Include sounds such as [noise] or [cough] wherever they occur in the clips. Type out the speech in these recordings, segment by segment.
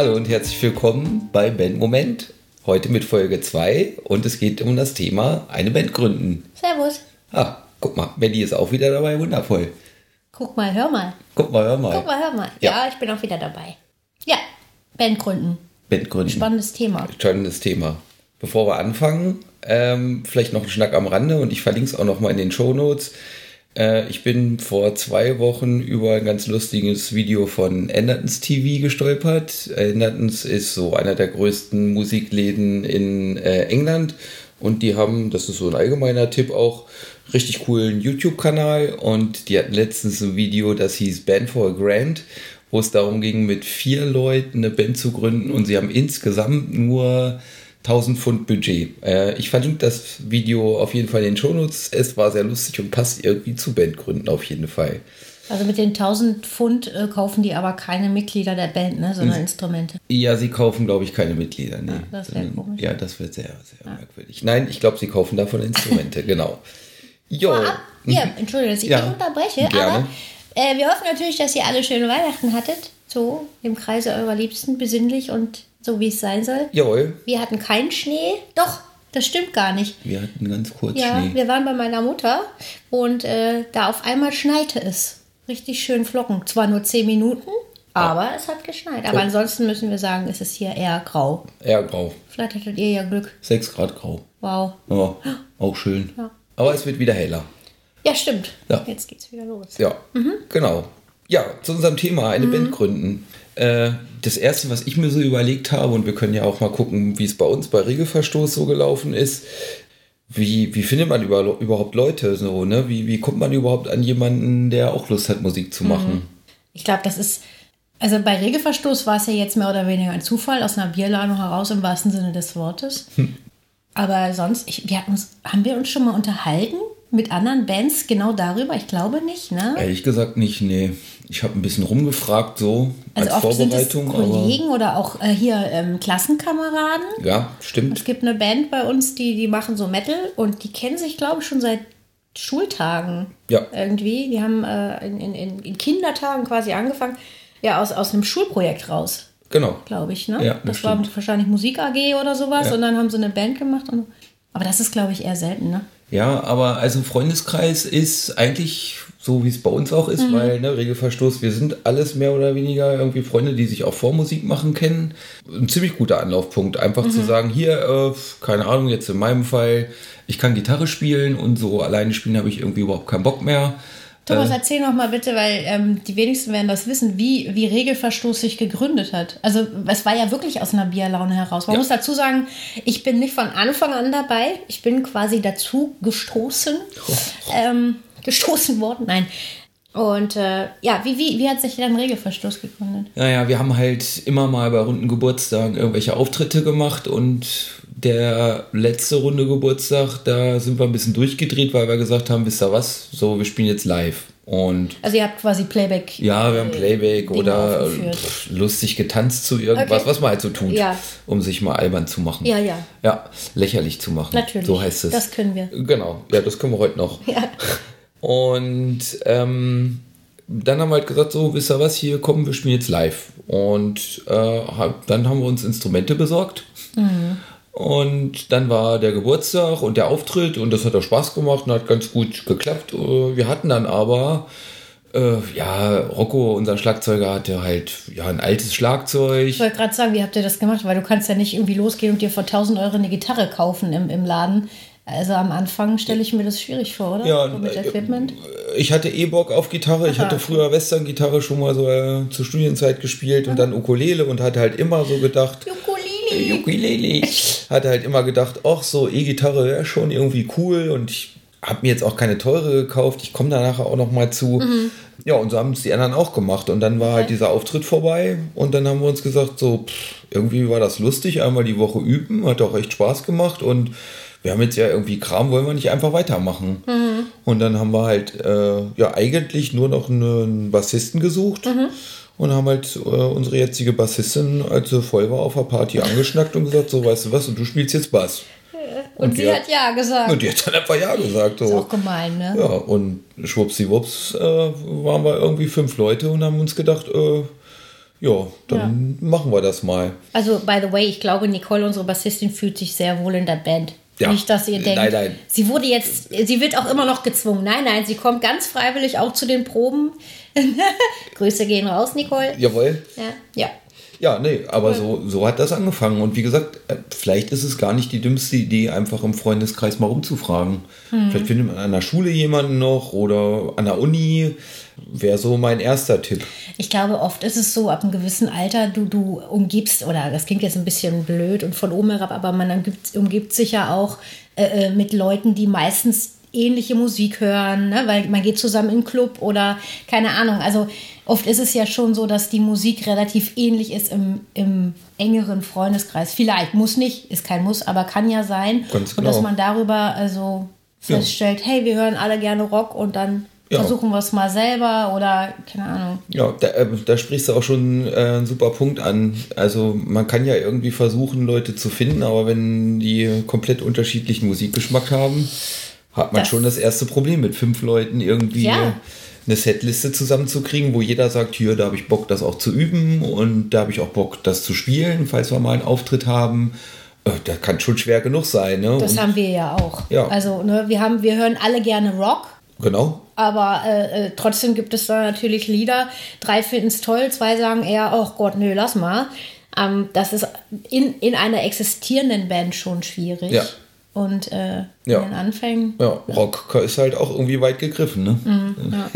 Hallo und herzlich willkommen bei Band Moment. Heute mit Folge 2 und es geht um das Thema eine Band gründen. Servus. Ah, guck mal, Mandy ist auch wieder dabei, wundervoll. Guck mal, hör mal. Guck mal, hör mal. Guck mal, hör mal. Ja. Ja, ich bin auch wieder dabei. Ja, Band gründen. Band gründen. Spannendes Thema. Spannendes Thema. Bevor wir anfangen, ähm, vielleicht noch ein Schnack am Rande und ich verlinke es auch noch mal in den Shownotes. Äh, ich bin vor zwei Wochen über ein ganz lustiges Video von Endertons TV gestolpert. Endertons ist so einer der größten Musikläden in äh, England und die haben, das ist so ein allgemeiner Tipp auch, richtig coolen YouTube-Kanal und die hatten letztens ein Video, das hieß Band for a Grand, wo es darum ging, mit vier Leuten eine Band zu gründen und sie haben insgesamt nur 1000 Pfund Budget. Äh, ich verlinke das Video auf jeden Fall in den Shownotes. Es war sehr lustig und passt irgendwie zu Bandgründen auf jeden Fall. Also mit den 1000 Pfund äh, kaufen die aber keine Mitglieder der Band, ne, sondern Hm. Instrumente. Ja, sie kaufen, glaube ich, keine Mitglieder. Nee. Ja, das wär Sondern- komisch. Ja, das wird sehr, sehr merkwürdig. Nein, ich glaube, sie kaufen davon Instrumente, [laughs] genau. Jo. Vorab, ja, entschuldige, dass ich Ja, dich unterbreche, gerne. aber äh, wir hoffen natürlich, dass ihr alle schöne Weihnachten hattet. So im Kreise eurer Liebsten, besinnlich und so wie es sein soll. Jawohl, Wir hatten keinen Schnee. Doch, das stimmt gar nicht. wir hatten ganz kurz Ja, Schnee. wir waren bei meiner Mutter und äh, da auf einmal schneite es. Richtig schön Flocken. Zwar nur 10 Minuten, aber es hat geschneit. Aber ansonsten müssen wir sagen, es ist hier eher grau. Eher grau. Vielleicht hattet ihr ja Glück. 6 Grad grau. Wow. Ja, auch schön. Ja. Aber es wird wieder heller. Ja, stimmt. Ja. Jetzt geht's wieder los. Ja, Mhm. genau. Ja, zu unserem Thema, eine Band gründen. Äh, das erste, was ich mir so überlegt habe, und wir können ja auch mal gucken, wie es bei uns bei Regelverstoß so gelaufen ist. Wie, wie findet man über, überhaupt Leute so, ne? Wie, wie kommt man überhaupt an jemanden, der auch Lust hat, Musik zu machen? Ich glaube, das ist. Also bei Regelverstoß war es ja jetzt mehr oder weniger ein Zufall aus einer Bierladung heraus im wahrsten Sinne des Wortes. Aber sonst, ich, wir hatten uns, haben wir uns schon mal unterhalten mit anderen Bands genau darüber? Ich glaube nicht, ne? Ehrlich gesagt nicht, nee. Ich habe ein bisschen rumgefragt, so Also als Vorbereitung. aber Kollegen oder auch äh, hier ähm, Klassenkameraden. ja, stimmt. Es gibt eine Band bei uns, die, die machen so Metal und die kennen sich, glaube ich, schon seit Schultagen Ja. irgendwie. Die haben äh, in, in, in in Kindertagen quasi angefangen, ja, aus, aus einem Schulprojekt raus, Genau. glaube ich. Ne? Ja, das das war wahrscheinlich Musik AG oder sowas Ja. und dann haben sie eine Band gemacht. Und, aber das ist, glaube ich, eher selten, ne? Ja, aber also Freundeskreis ist eigentlich so, wie es bei uns auch ist, weil, ne, Regelverstoß, wir sind alles mehr oder weniger irgendwie Freunde, die sich auch vor Musik machen kennen. Ein ziemlich guter Anlaufpunkt, einfach zu sagen, hier, äh, keine Ahnung, jetzt in meinem Fall, ich kann Gitarre spielen und so alleine spielen habe ich irgendwie überhaupt keinen Bock mehr. Thomas, erzähl noch mal bitte, weil ähm, die wenigsten werden das wissen, wie, wie Regelverstoß sich gegründet hat. Also es war ja wirklich aus einer Bierlaune heraus. Man Ja. muss dazu sagen, ich bin nicht von Anfang an dabei. Ich bin quasi dazu gestoßen. Ähm, gestoßen worden, nein. Und äh, ja, wie, wie, wie hat sich dann Regelverstoß gegründet? Naja, wir haben halt immer mal bei runden Geburtstagen irgendwelche Auftritte gemacht und der letzte Runde Geburtstag, da sind wir ein bisschen durchgedreht, weil wir gesagt haben, wisst ihr was, so, wir spielen jetzt live. Und Also ihr habt quasi Playback. ja, wir haben Playback Dinge oder aufgeführt. pff, lustig getanzt zu irgendwas, Okay. was man halt so tut, Ja. um sich mal albern zu machen. Ja, ja. Ja, lächerlich zu machen. Natürlich. So heißt es. Das können wir. Genau, ja, das können wir heute noch. Ja. [laughs] Und ähm, dann haben wir halt gesagt, so, wisst ihr was, hier kommen, wir spielen jetzt live. Und äh, dann haben wir uns Instrumente besorgt. Und dann war der Geburtstag und der Auftritt und das hat auch Spaß gemacht und hat ganz gut geklappt. Äh, Wir hatten dann aber, äh, ja, Rocco, unser Schlagzeuger, hatte halt ja ein altes Schlagzeug. Ich wollte gerade sagen, wie habt ihr das gemacht? Weil du kannst ja nicht irgendwie losgehen und dir für 1000 Euro eine Gitarre kaufen im, im Laden. Also am Anfang stelle ich mir das schwierig vor, oder? Ja, mit äh, Equipment. Ich hatte eh Bock auf Gitarre. Ich Aha, hatte okay. früher Western-Gitarre schon mal so äh, zur Studienzeit gespielt und dann Ukulele und hatte halt immer so gedacht, Ukulele. Ukulele. Hatte halt immer gedacht, ach so, E-Gitarre wäre schon irgendwie cool und ich habe mir jetzt auch keine teure gekauft. Ich komme da nachher auch noch mal zu. Ja, und so haben es die anderen auch gemacht. Und dann war halt dieser Auftritt vorbei und dann haben wir uns gesagt, so, pff, irgendwie war das lustig, einmal die Woche üben, hat auch echt Spaß gemacht und wir haben jetzt ja irgendwie Kram, wollen wir nicht einfach weitermachen. Und dann haben wir halt äh, ja eigentlich nur noch einen Bassisten gesucht und haben halt äh, unsere jetzige Bassistin, als sie voll war, auf der Party angeschnackt und gesagt, so weißt du was, und du spielst jetzt Bass. Und, sie die hat ja gesagt. Und die hat dann einfach Ja gesagt. ist So. auch gemein, ne? Ja, und schwuppsiwupps äh, waren wir irgendwie fünf Leute und haben uns gedacht, äh, Ja, dann ja. machen wir das mal. Also, by the way, ich glaube, Nicole, unsere Bassistin, fühlt sich sehr wohl in der Band. Ja. Nicht, dass ihr denkt, nein, nein. sie wurde jetzt, sie wird auch immer noch gezwungen. Nein, nein, sie kommt ganz freiwillig auch zu den Proben. [laughs] Grüße gehen raus, Nicole. Jawohl. Ja, ja. Ja, nee, aber so, so hat das angefangen. Und wie gesagt, äh, vielleicht ist es gar nicht die dümmste Idee, einfach im Freundeskreis mal rumzufragen. Hm. Vielleicht findet man an der Schule jemanden noch oder an der Uni. Wäre so mein erster Tipp. Ich glaube, oft ist es so, ab einem gewissen Alter, du, du umgibst, oder das klingt jetzt ein bisschen blöd und von oben herab, aber man umgibt, umgibt sich ja auch äh, äh mit Leuten, die meistens ähnliche Musik hören, ne? weil man geht zusammen in einen Club oder keine Ahnung. Also oft ist es ja schon so, dass die Musik relativ ähnlich ist im, im engeren Freundeskreis. Vielleicht, muss nicht, ist kein Muss, aber kann ja sein. Ganz genau. Und dass genau. man darüber also feststellt, ja. hey, wir hören alle gerne Rock und dann ja. versuchen wir es mal selber oder keine Ahnung. Ja, da, äh, da sprichst du auch schon äh, einen super Punkt an. Also man kann ja irgendwie versuchen, Leute zu finden, aber wenn die komplett unterschiedlichen Musikgeschmack haben, hat man das schon das erste Problem mit fünf Leuten irgendwie ja. Eine Setliste zusammenzukriegen, wo jeder sagt, hier, da habe ich Bock, das auch zu üben und da habe ich auch Bock, das zu spielen, falls wir mal einen Auftritt haben. Äh, das kann schon schwer genug sein. Ne? Das und, haben wir ja auch. Ja. Also ne, wir, haben, wir hören alle gerne Rock. Genau. Aber äh, äh trotzdem gibt es da natürlich Lieder. Drei finden es toll, zwei sagen eher, oh Gott, nö, lass mal. Ähm, das ist in, in einer existierenden Band schon schwierig. Ja. Und äh, ja. den Anfängen. Ja, Rock ist halt auch irgendwie weit gegriffen. Ne? Mhm, [laughs] ja.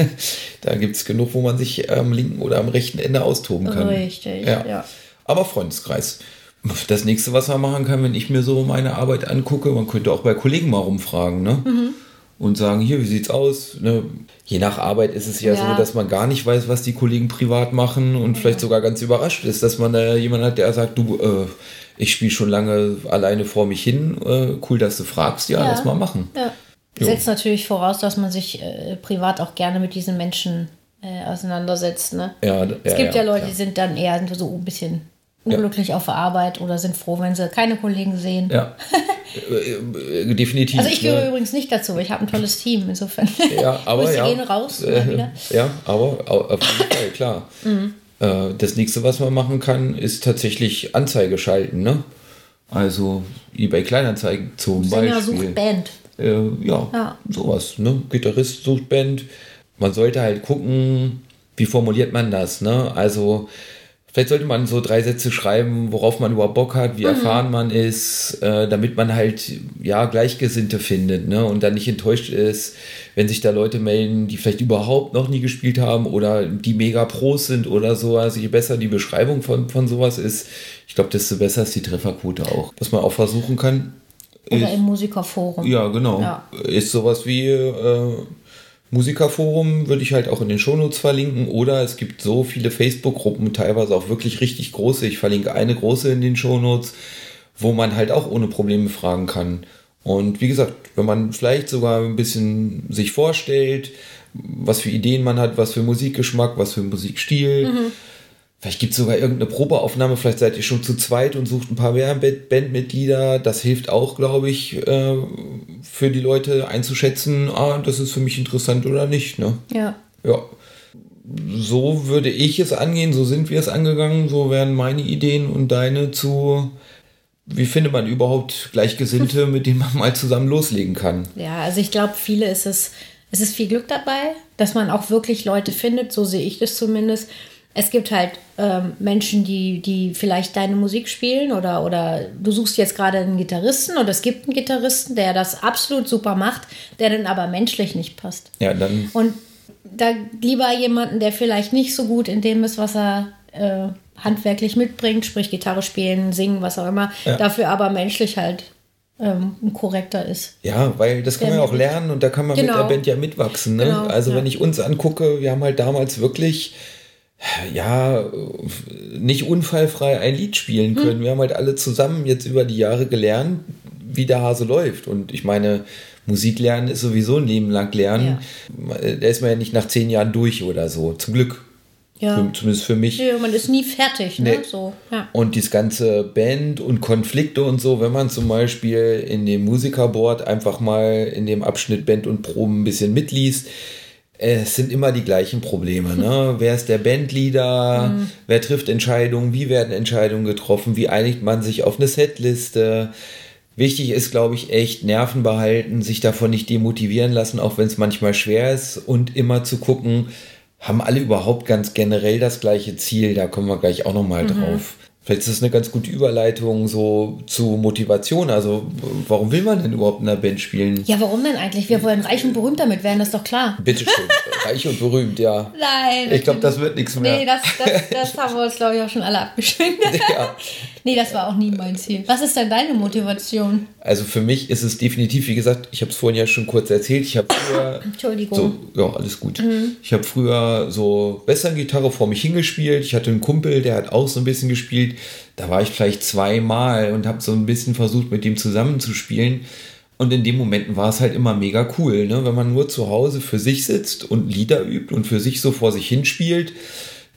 da gibt es genug, wo man sich am linken oder am rechten Ende austoben kann. Richtig, ja. ja. Aber Freundeskreis. Das nächste, was man machen kann, wenn ich mir so meine Arbeit angucke, man könnte auch bei Kollegen mal rumfragen. Ne? Mhm und sagen, hier, wie sieht's aus? Ne? Je nach Arbeit ist es ja, ja, so, dass man gar nicht weiß, was die Kollegen privat machen und ja. vielleicht sogar ganz überrascht ist, dass man da jemanden hat, der sagt, du, äh, ich spiele schon lange alleine vor mich hin. Äh, cool, dass du fragst. Ja, ja. lass mal machen. Ja. Setzt natürlich voraus, dass man sich äh, privat auch gerne mit diesen Menschen äh, auseinandersetzt. Ne? Ja, es gibt ja, Leute, die sind dann eher so ein bisschen unglücklich auf der Arbeit oder sind froh, wenn sie keine Kollegen sehen. Ja. [laughs] Äh, äh, definitiv. Also ich gehöre ne? übrigens nicht dazu, ich habe ein tolles Team, insofern. Ja, aber [laughs] ja. gehen raus äh, Ja, aber auf jeden Fall, klar. [laughs] Mhm. Äh, das nächste, was man machen kann, ist tatsächlich Anzeige schalten. Ne? Also eBay Kleinanzeigen zum Sänger Beispiel. sucht Band. Äh, ja, ja, sowas. Ne? Gitarrist sucht Band. Man sollte halt gucken, wie formuliert man das. Ne? Also Vielleicht sollte man so drei Sätze schreiben, worauf man überhaupt Bock hat, wie mhm. erfahren man ist, äh, damit man halt ja Gleichgesinnte findet, ne? Und dann nicht enttäuscht ist, wenn sich da Leute melden, die vielleicht überhaupt noch nie gespielt haben oder die mega Pros sind oder so. Also je besser die Beschreibung von, von sowas ist, ich glaube, desto besser ist die Trefferquote auch. Was man auch versuchen kann. Oder ist, im Musikerforum. Ja, genau. Ja. Ist sowas wie äh, Musikerforum würde ich halt auch in den Shownotes verlinken. Oder es gibt so viele Facebook-Gruppen, teilweise auch wirklich richtig große. Ich verlinke eine große in den Shownotes, wo man halt auch ohne Probleme fragen kann. Und wie gesagt, wenn man vielleicht sogar ein bisschen sich vorstellt, was für Ideen man hat, was für Musikgeschmack, was für Musikstil, mhm. Vielleicht gibt es sogar irgendeine Probeaufnahme, vielleicht seid ihr schon zu zweit und sucht ein paar mehr Bandmitglieder. Das hilft auch, glaube ich, äh, für die Leute einzuschätzen, ah, das ist für mich interessant oder nicht. Ne? Ja. Ja. So würde ich es angehen, so sind wir es angegangen, so wären meine Ideen und deine zu, wie findet man überhaupt Gleichgesinnte, [laughs] mit denen man mal zusammen loslegen kann. Ja, also ich glaube, viele ist es, es ist viel Glück dabei, dass man auch wirklich Leute findet, so sehe ich das zumindest es gibt halt ähm, Menschen, die, die vielleicht deine Musik spielen oder, oder du suchst jetzt gerade einen Gitarristen oder es gibt einen Gitarristen, der das absolut super macht, der dann aber menschlich nicht passt. Ja, dann. Und da lieber jemanden, der vielleicht nicht so gut in dem ist, was er äh, handwerklich mitbringt, sprich Gitarre spielen, singen, was auch immer, ja. dafür aber menschlich halt ähm, korrekter ist. Ja, weil das kann man ja auch lernen und da kann man genau. mit der Band ja mitwachsen. Ne? Genau, also ja. wenn ich uns angucke, wir haben halt damals wirklich ja, nicht unfallfrei ein Lied spielen hm. können. Hm. Wir haben halt alle zusammen jetzt über die Jahre gelernt, wie der Hase läuft. Und ich meine, Musik lernen ist sowieso ein Leben lang lernen. Ja. Da ist man ja nicht nach zehn Jahren durch oder so. Zum Glück. Ja. Für, zumindest für mich. Ja, man ist nie fertig, ne? Nee. So, ja. Und dieses ganze Band und Konflikte und so, wenn man zum Beispiel in dem Musikerboard einfach mal in dem Abschnitt Band und Proben ein bisschen mitliest, es sind immer die gleichen Probleme. Ne? [laughs] Wer ist der Bandleader? Mhm. Wer trifft Entscheidungen? Wie werden Entscheidungen getroffen? Wie einigt man sich auf eine Setliste? Wichtig ist, glaube ich, echt Nerven behalten, sich davon nicht demotivieren lassen, auch wenn es manchmal schwer ist und immer zu gucken, haben alle überhaupt ganz generell das gleiche Ziel? Da kommen wir gleich auch nochmal mhm. drauf. Vielleicht ist das eine ganz gute Überleitung so zu Motivation. Also, warum will man denn überhaupt in einer Band spielen? Ja, warum denn eigentlich? Wir wollen reich und berühmt damit werden, das ist doch klar. Bitteschön, reich und berühmt, ja. [laughs] Nein. Ich glaube, das wird nichts mehr. Nee, das, das, das haben wir uns, glaube ich, auch schon alle abgeschenkt. [laughs] Ja. nee, das war auch nie mein Ziel. Was ist denn deine Motivation? Also, für mich ist es definitiv, wie gesagt, ich habe es vorhin ja schon kurz erzählt. Ich habe früher. [coughs] Entschuldigung. So, ja, alles gut. Mhm. Ich habe früher so Western-Gitarre vor mich hingespielt. Ich hatte einen Kumpel, der hat auch so ein bisschen gespielt da war ich vielleicht zweimal und habe so ein bisschen versucht, mit dem zusammenzuspielen. Und in den Momenten war es halt immer mega cool, ne? wenn man nur zu Hause für sich sitzt und Lieder übt und für sich so vor sich hinspielt.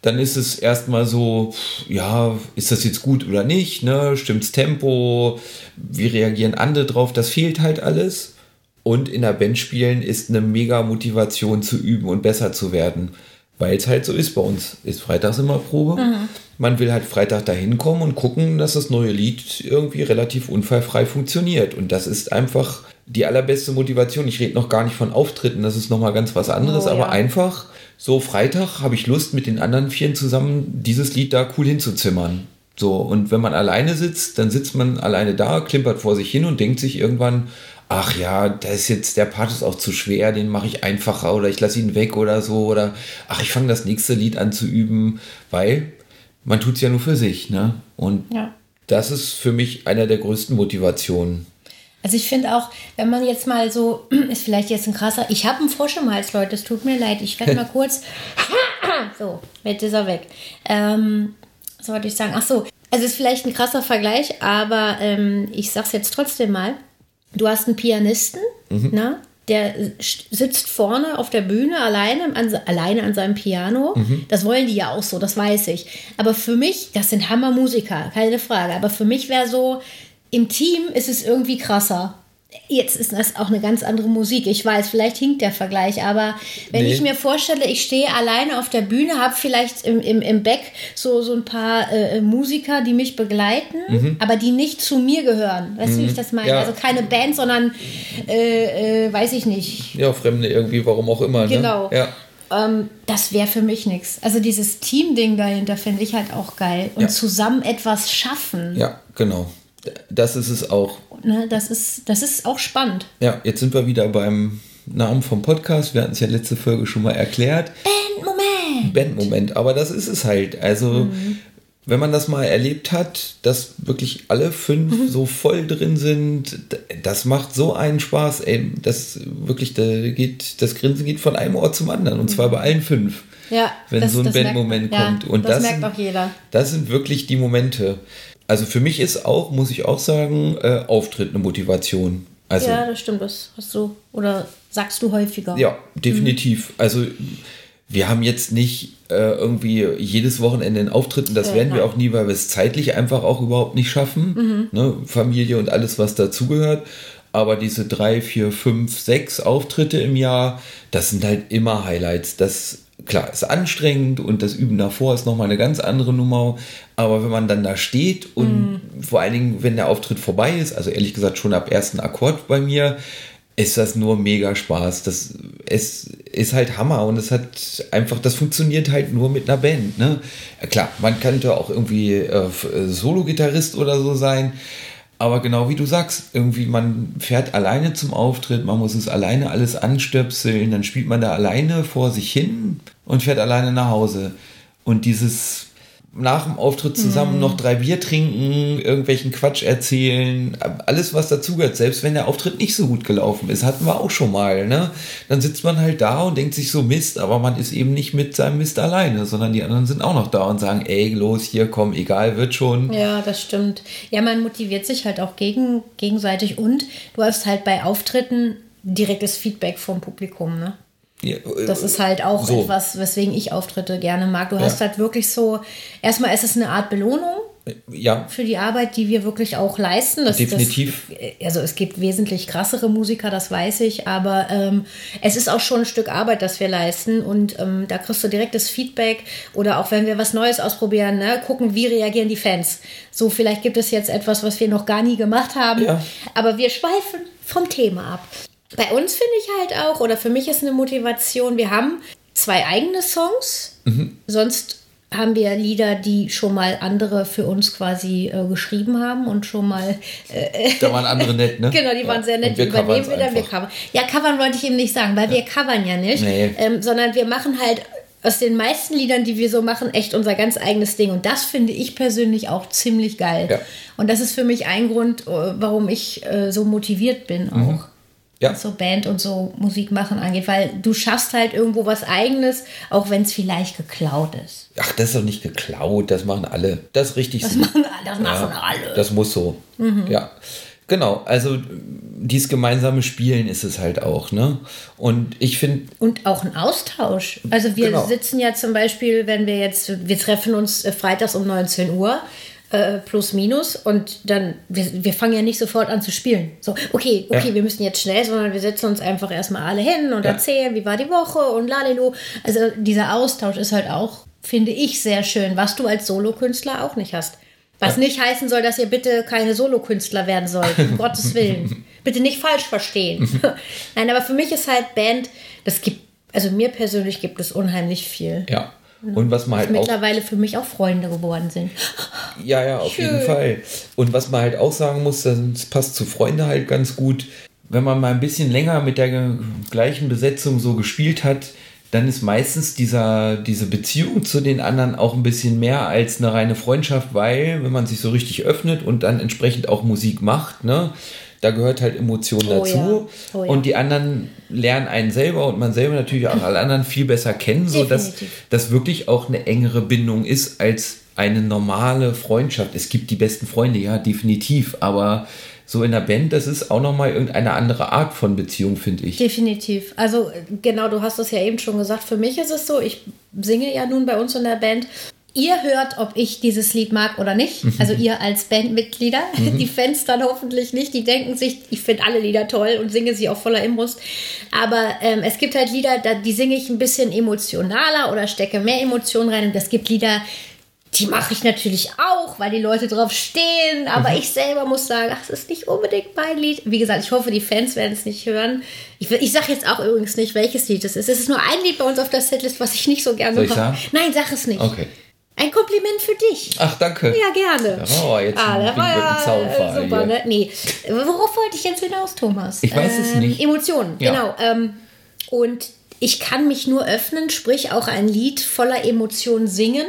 Dann ist es erstmal so, ja, ist das jetzt gut oder nicht? Ne? Stimmt's Tempo? Wie reagieren andere drauf? Das fehlt halt alles. Und in der Band spielen ist eine mega Motivation zu üben und besser zu werden. Weil es halt so ist bei uns. Ist freitags immer Probe. Mhm man will halt Freitag dahin kommen und gucken, dass das neue Lied irgendwie relativ unfallfrei funktioniert. Und das ist einfach die allerbeste Motivation. Ich rede noch gar nicht von Auftritten, das ist nochmal ganz was anderes, oh, aber ja. einfach so Freitag habe ich Lust, mit den anderen Vieren zusammen dieses Lied da cool hinzuzimmern. So, und wenn man alleine sitzt, dann sitzt man alleine da, klimpert vor sich hin und denkt sich irgendwann, ach ja, da ist jetzt der Part ist auch zu schwer, den mache ich einfacher oder ich lasse ihn weg oder so oder ach, ich fange das nächste Lied an zu üben, weil man tut es ja nur für sich, ne? Und ja. das ist für mich einer der größten Motivationen. Also ich finde auch, wenn man jetzt mal so, [clears throat] ist vielleicht jetzt ein krasser, ich habe einen Frosch im Hals, Leute, es tut mir leid, ich werde [laughs] mal kurz, [clears throat] so, jetzt ist er weg. Ähm, was wollte ich sagen? Ach so, also ist vielleicht ein krasser Vergleich, aber ähm, ich sag's jetzt trotzdem mal. Du hast einen Pianisten, mhm. ne? der sitzt vorne auf der Bühne alleine an, alleine an seinem Piano. Mhm. Das wollen die ja auch so, das weiß ich. Aber für mich, das sind Hammermusiker, keine Frage. Aber für mich wäre so, im Team ist es irgendwie krasser. Jetzt ist das auch eine ganz andere Musik. Ich weiß, vielleicht hinkt der Vergleich, aber wenn nee. ich mir vorstelle, ich stehe alleine auf der Bühne, habe vielleicht im, im, im Back so, so ein paar äh, Musiker, die mich begleiten, mhm. aber die nicht zu mir gehören. Weißt mhm. du, wie ich das meine? Ja. Also keine Band, sondern äh, äh, weiß ich nicht. Ja, Fremde irgendwie, warum auch immer. Ne? Genau. Ne? Ja. Ähm, das wäre für mich nichts. Also dieses Team-Ding dahinter finde ich halt auch geil. Und ja. zusammen etwas schaffen. Ja, genau das ist es auch. Ne, das, ist, das ist auch spannend. Ja, jetzt sind wir wieder beim Namen vom Podcast. Wir hatten es ja letzte Folge schon mal erklärt. Bandmoment. Bandmoment, aber das ist es halt. Also, mhm. wenn man das mal erlebt hat, dass wirklich alle fünf mhm. so voll drin sind, das macht so einen Spaß. Ey, das wirklich, da geht, das Grinsen geht von einem Ort zum anderen und mhm. zwar bei allen fünf. Ja, wenn das, so ein Bandmoment kommt. Ja, und das, das merkt auch jeder. Das sind wirklich die Momente. Also für mich ist auch, muss ich auch sagen, äh, Auftritt eine Motivation. Also, ja, das stimmt, das hast du, oder sagst du häufiger. Ja, definitiv. Mhm. Also wir haben jetzt nicht äh, irgendwie jedes Wochenende einen Auftritt und das äh, werden nein. wir auch nie, weil wir es zeitlich einfach auch überhaupt nicht schaffen. Mhm. Ne? Familie und alles, was dazugehört. Aber diese drei, vier, fünf, sechs Auftritte im Jahr, das sind halt immer Highlights. Das klar, ist anstrengend und das Üben davor ist nochmal eine ganz andere Nummer. Aber wenn man dann da steht und mm. vor allen Dingen, wenn der Auftritt vorbei ist, also ehrlich gesagt schon ab ersten Akkord bei mir, ist das nur mega Spaß. Das es ist halt Hammer und es hat einfach, das funktioniert halt nur mit einer Band. Ne? Klar, man könnte auch irgendwie äh, Solo-Gitarrist oder so sein. Aber genau wie du sagst, irgendwie man fährt alleine zum Auftritt, man muss es alleine alles anstöpseln, dann spielt man da alleine vor sich hin und fährt alleine nach Hause. Und dieses nach dem Auftritt zusammen mhm. noch drei Bier trinken, irgendwelchen Quatsch erzählen, alles was dazugehört, selbst wenn der Auftritt nicht so gut gelaufen ist, hatten wir auch schon mal, ne? Dann sitzt man halt da und denkt sich so Mist, aber man ist eben nicht mit seinem Mist alleine, sondern die anderen sind auch noch da und sagen, ey, los, hier, komm, egal, wird schon. Ja, das stimmt. Ja, man motiviert sich halt auch gegen, gegenseitig und du hast halt bei Auftritten direktes Feedback vom Publikum, ne? Ja, das ist halt auch so. etwas, weswegen ich Auftritte gerne mag. Du ja. hast halt wirklich so, erstmal ist es eine Art Belohnung, Ja. Für die Arbeit, die wir wirklich auch leisten. Das, Definitiv. Das, also es gibt wesentlich krassere Musiker, das weiß ich, aber ähm, es ist auch schon ein Stück Arbeit, das wir leisten und ähm, da kriegst du direktes Feedback oder auch wenn wir was Neues ausprobieren, ne, gucken, wie reagieren die Fans. So, vielleicht gibt es jetzt etwas, was wir noch gar nie gemacht haben, Ja. aber wir schweifen vom Thema ab. Bei uns finde ich halt auch, oder für mich ist eine Motivation, wir haben zwei eigene Songs, sonst haben wir Lieder, die schon mal andere für uns quasi äh, geschrieben haben und schon mal Da waren andere nett, ne? [laughs] Genau, die waren Ja. sehr nett. Und wir übernehmen wir dann. Wir covern. Ja, covern wollte ich eben nicht sagen, weil wir covern ja nicht. Nee. Ähm, sondern wir machen halt aus den meisten Liedern, die wir so machen, echt unser ganz eigenes Ding. Und das finde ich persönlich auch ziemlich geil. Ja. Und das ist für mich ein Grund, äh, warum ich äh, so motiviert bin auch. Mhm. Ja. Was so Band und so Musik machen angeht, weil du schaffst halt irgendwo was eigenes, auch wenn es vielleicht geklaut ist. Ach, das ist doch nicht geklaut, das machen alle. Das ist richtig Das so. machen, das machen alle. Das muss so. Ja. Genau, also dieses gemeinsame Spielen ist es halt auch, ne? Und ich finde, Und auch ein Austausch. Also wir Genau. sitzen ja zum Beispiel, wenn wir jetzt, wir treffen uns äh, freitags um 19 Uhr. Äh, plus minus und dann wir, wir fangen ja nicht sofort an zu spielen. So, okay, okay, Ja. wir müssen jetzt schnell, sondern wir setzen uns einfach erstmal alle hin und Ja. erzählen, wie war die Woche und lalelu. Also dieser Austausch ist halt auch, finde ich, sehr schön, was du als Solokünstler auch nicht hast. Was nicht heißen soll, dass ihr bitte keine Solokünstler werden sollt, um [laughs] Gottes Willen. Bitte nicht falsch verstehen. [laughs] Nein, aber für mich ist halt Band, das gibt, also mir persönlich gibt es unheimlich viel. ja. Und was man halt auch Mittlerweile für mich auch Freunde geworden sind. Ja, ja, auf Schön. jeden Fall. Und was man halt auch sagen muss, das passt zu Freunde halt ganz gut. Wenn man mal ein bisschen länger mit der gleichen Besetzung so gespielt hat, dann ist meistens dieser, diese Beziehung zu den anderen auch ein bisschen mehr als eine reine Freundschaft, weil wenn man sich so richtig öffnet und dann entsprechend auch Musik macht, ne, da gehört halt Emotion Oh dazu. ja. Oh ja. Und die anderen lernen einen selber und man selber natürlich auch alle anderen viel besser kennen, so dass Definitiv. das wirklich auch eine engere Bindung ist als eine normale Freundschaft. Es gibt die besten Freunde, ja, definitiv, aber so in der Band, das ist auch nochmal irgendeine andere Art von Beziehung, finde ich. Definitiv. Also genau, du hast es ja eben schon gesagt. Für mich ist es so, ich singe ja nun bei uns in der Band. Ihr hört, ob ich dieses Lied mag oder nicht. Also ihr als Bandmitglieder. [laughs] Die Fans dann hoffentlich nicht. Die denken sich, ich finde alle Lieder toll und singe sie auch voller Inbrunst. Aber ähm, es gibt halt Lieder, da, die singe ich ein bisschen emotionaler oder stecke mehr Emotionen rein. Und es gibt Lieder, die mache ich natürlich auch, weil die Leute drauf stehen. Aber ich selber muss sagen, ach, das ist nicht unbedingt mein Lied. Wie gesagt, ich hoffe, die Fans werden es nicht hören. Ich, ich sage jetzt auch übrigens nicht, welches Lied es ist. Es ist nur ein Lied bei uns auf der Setlist, was ich nicht so gerne mache. Nein, sag es nicht. Okay. Ein Kompliment für dich. Ach, danke. Ja, gerne. Aber jetzt ah, da war ja super, hier. ne? Nee. Worauf wollte ich jetzt hinaus, Thomas? Ich weiß es nicht. Emotionen, Ja. genau. Ähm, und ich kann mich nur öffnen, sprich auch ein Lied voller Emotionen singen,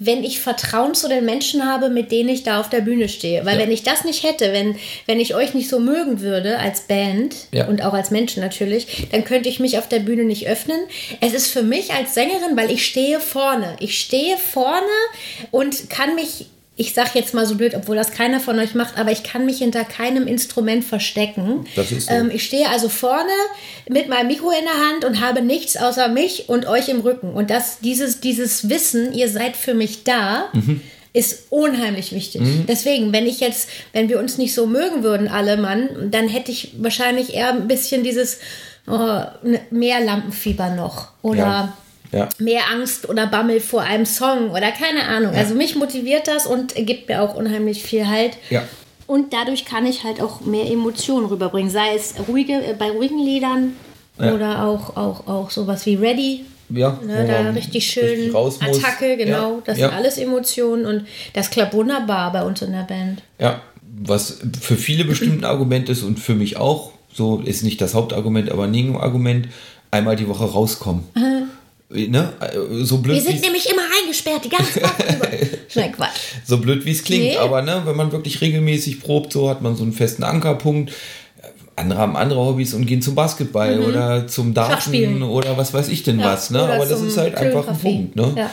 wenn ich Vertrauen zu den Menschen habe, mit denen ich da auf der Bühne stehe. Weil Ja. wenn ich das nicht hätte, wenn, wenn ich euch nicht so mögen würde als Band Ja. und auch als Menschen natürlich, dann könnte ich mich auf der Bühne nicht öffnen. Es ist für mich als Sängerin, weil ich stehe vorne. Ich stehe vorne und kann mich, ich sag jetzt mal so blöd, obwohl das keiner von euch macht, aber ich kann mich hinter keinem Instrument verstecken. Das ist so. ähm, ich stehe also vorne mit meinem Mikro in der Hand und habe nichts außer mich und euch im Rücken. Und das, dieses, dieses Wissen, ihr seid für mich da, Mhm. ist unheimlich wichtig. Deswegen, wenn ich jetzt, wenn wir uns nicht so mögen würden, alle Mann, dann hätte ich wahrscheinlich eher ein bisschen dieses oh, ne- mehr Lampenfieber noch. Oder Ja. Ja. mehr Angst oder Bammel vor einem Song oder keine Ahnung. Also mich motiviert das und gibt mir auch unheimlich viel Halt. Ja. Und dadurch kann ich halt auch mehr Emotionen rüberbringen. Sei es ruhige, äh, bei ruhigen Liedern Ja. oder auch, auch, auch sowas wie Ready. Ja, Ne, da richtig schön richtig raus muss. Attacke, genau. Ja. Das ja. sind alles Emotionen und das klappt wunderbar bei uns in der Band. Ja, was für viele bestimmt ein Argument ist und für mich auch, so ist nicht das Hauptargument, aber ein Nebenargument, einmal die Woche rauskommen. Ne? So blöd Wir sind nämlich immer eingesperrt, die ganze Woche [laughs] über. Nein, Quatsch. so blöd wie es klingt, Nee. aber ne, wenn man wirklich regelmäßig probt, so hat man so einen festen Ankerpunkt. Andere haben andere Hobbys und gehen zum Basketball oder zum Darten oder was weiß ich denn Mhm. Ja, was. Ne? Aber das ist halt einfach ein. Punkt. Ne? Ja.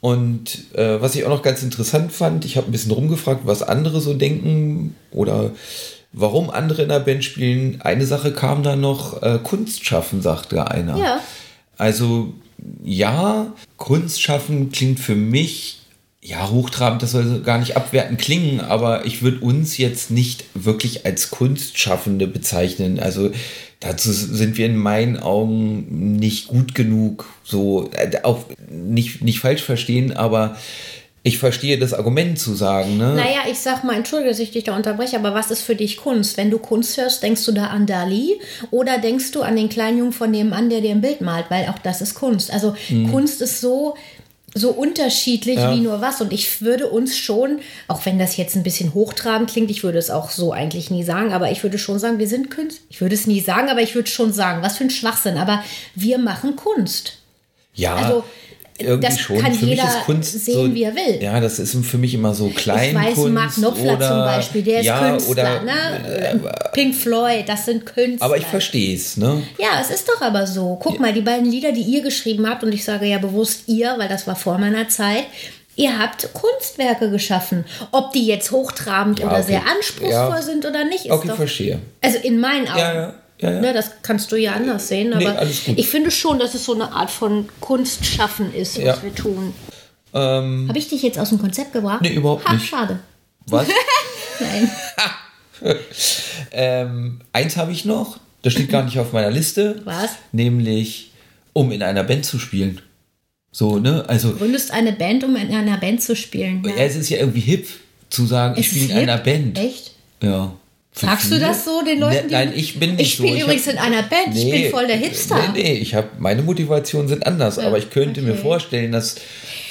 Und äh, was ich auch noch ganz interessant fand, ich habe ein bisschen rumgefragt, was andere so denken oder warum andere in der Band spielen. Eine Sache kam da noch, äh, Kunst schaffen, sagte einer. Ja. Also ja, Kunst schaffen klingt für mich ja, hochtrabend, das soll gar nicht abwertend klingen, aber ich würde uns jetzt nicht wirklich als Kunstschaffende bezeichnen. Also dazu sind wir in meinen Augen nicht gut genug, so äh, auch nicht, nicht falsch verstehen, aber ich verstehe das Argument zu sagen. Ne? Naja, ich sag mal, entschuldige, dass ich dich da unterbreche, aber was ist für dich Kunst? Wenn du Kunst hörst, denkst du da an Dali oder denkst du an den kleinen Jungen von nebenan, der dir ein Bild malt? Weil auch das ist Kunst. Also hm. Kunst ist so so unterschiedlich ja. wie nur was. Und ich würde uns schon, auch wenn das jetzt ein bisschen hochtrabend klingt, ich würde es auch so eigentlich nie sagen, aber ich würde schon sagen, wir sind Künstler. Ich würde es nie sagen, aber ich würde schon sagen, was für ein Schwachsinn. Aber wir machen Kunst. Ja. Also irgendwie das schon. kann für jeder mich ist Kunst sehen, so, wie er will. Ja, das ist für mich immer so klein. Ich weiß, Mark Knopfler oder, zum Beispiel, der ist ja, Künstler. Oder, ne? Äh, Pink Floyd, das sind Künstler. Aber ich verstehe es, ne? Ja, es ist doch aber so. Guck ja. mal, die beiden Lieder, die ihr geschrieben habt, und ich sage ja bewusst ihr, weil das war vor meiner Zeit, ihr habt Kunstwerke geschaffen. Ob die jetzt hochtrabend ja, oder okay. sehr anspruchsvoll ja. sind oder nicht, ist okay, doch. verstehe. Also in meinen Augen. Ja, ja. Ja, ja. Ne, das kannst du ja anders sehen, aber nee, ich finde schon, dass es so eine Art von Kunstschaffen ist, was ja. wir tun. Ähm, Habe ich dich jetzt aus dem Konzept gebracht? Nee, überhaupt ha, nicht. Schade. Was? [laughs] Nein. [laughs] ähm, eins habe ich noch, das steht gar nicht auf meiner Liste. Was? Nämlich, um in einer Band zu spielen. So, ne? Also, du gründest eine Band, um in einer Band zu spielen. Ja, ja es ist ja irgendwie hip zu sagen, es ich spiele in hip? einer Band. Echt? Ja. Sagst du das so den Leuten? Ne, nein, ich bin nicht ich so. übrigens hab, in einer Band. Nee, ich bin voll der Hipster. Nee, nee, ich habe meine Motivationen sind anders, ja, aber ich könnte okay. mir vorstellen, dass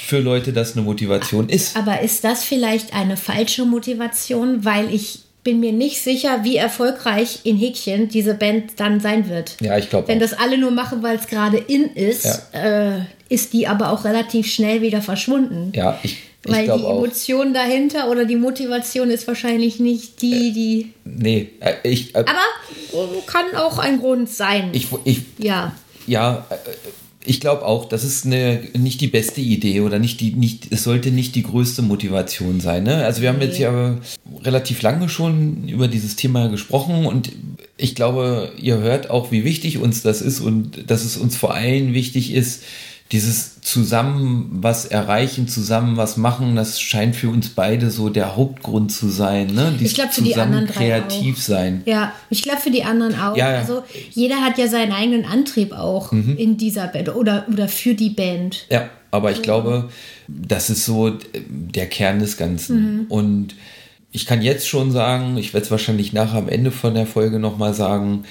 für Leute das eine Motivation ist. Aber ist das vielleicht eine falsche Motivation, weil ich bin mir nicht sicher, wie erfolgreich in Häkchen diese Band dann sein wird. Ja, ich glaube. Wenn das alle nur machen, weil es gerade in ist, ja. äh, ist die aber auch relativ schnell wieder verschwunden. Ja, ich weil die Emotion auch. dahinter oder die Motivation ist wahrscheinlich nicht die, die. Äh, nee, äh, ich. Äh, aber kann auch ein Grund sein. Ich, ich, ja. Ja, äh, ich glaube auch, das ist eine, nicht die beste Idee oder nicht die, nicht, es sollte nicht die größte Motivation sein. Ne? Also wir haben jetzt ja relativ lange schon über dieses Thema gesprochen und ich glaube, ihr hört auch, wie wichtig uns das ist und dass es uns vor allem wichtig ist, dieses zusammen was erreichen, zusammen was machen, das scheint für uns beide so der Hauptgrund zu sein. Ne? Dieses ich glaube für die anderen kreativ auch. sein. Ja, ich glaube für die anderen auch. Ja, ja. Also jeder hat ja seinen eigenen Antrieb auch mhm. in dieser Band oder, oder für die Band. Ja, aber ich glaube, das ist so der Kern des Ganzen. Mhm. Und ich kann jetzt schon sagen, ich werde es wahrscheinlich nachher am Ende von der Folge nochmal sagen,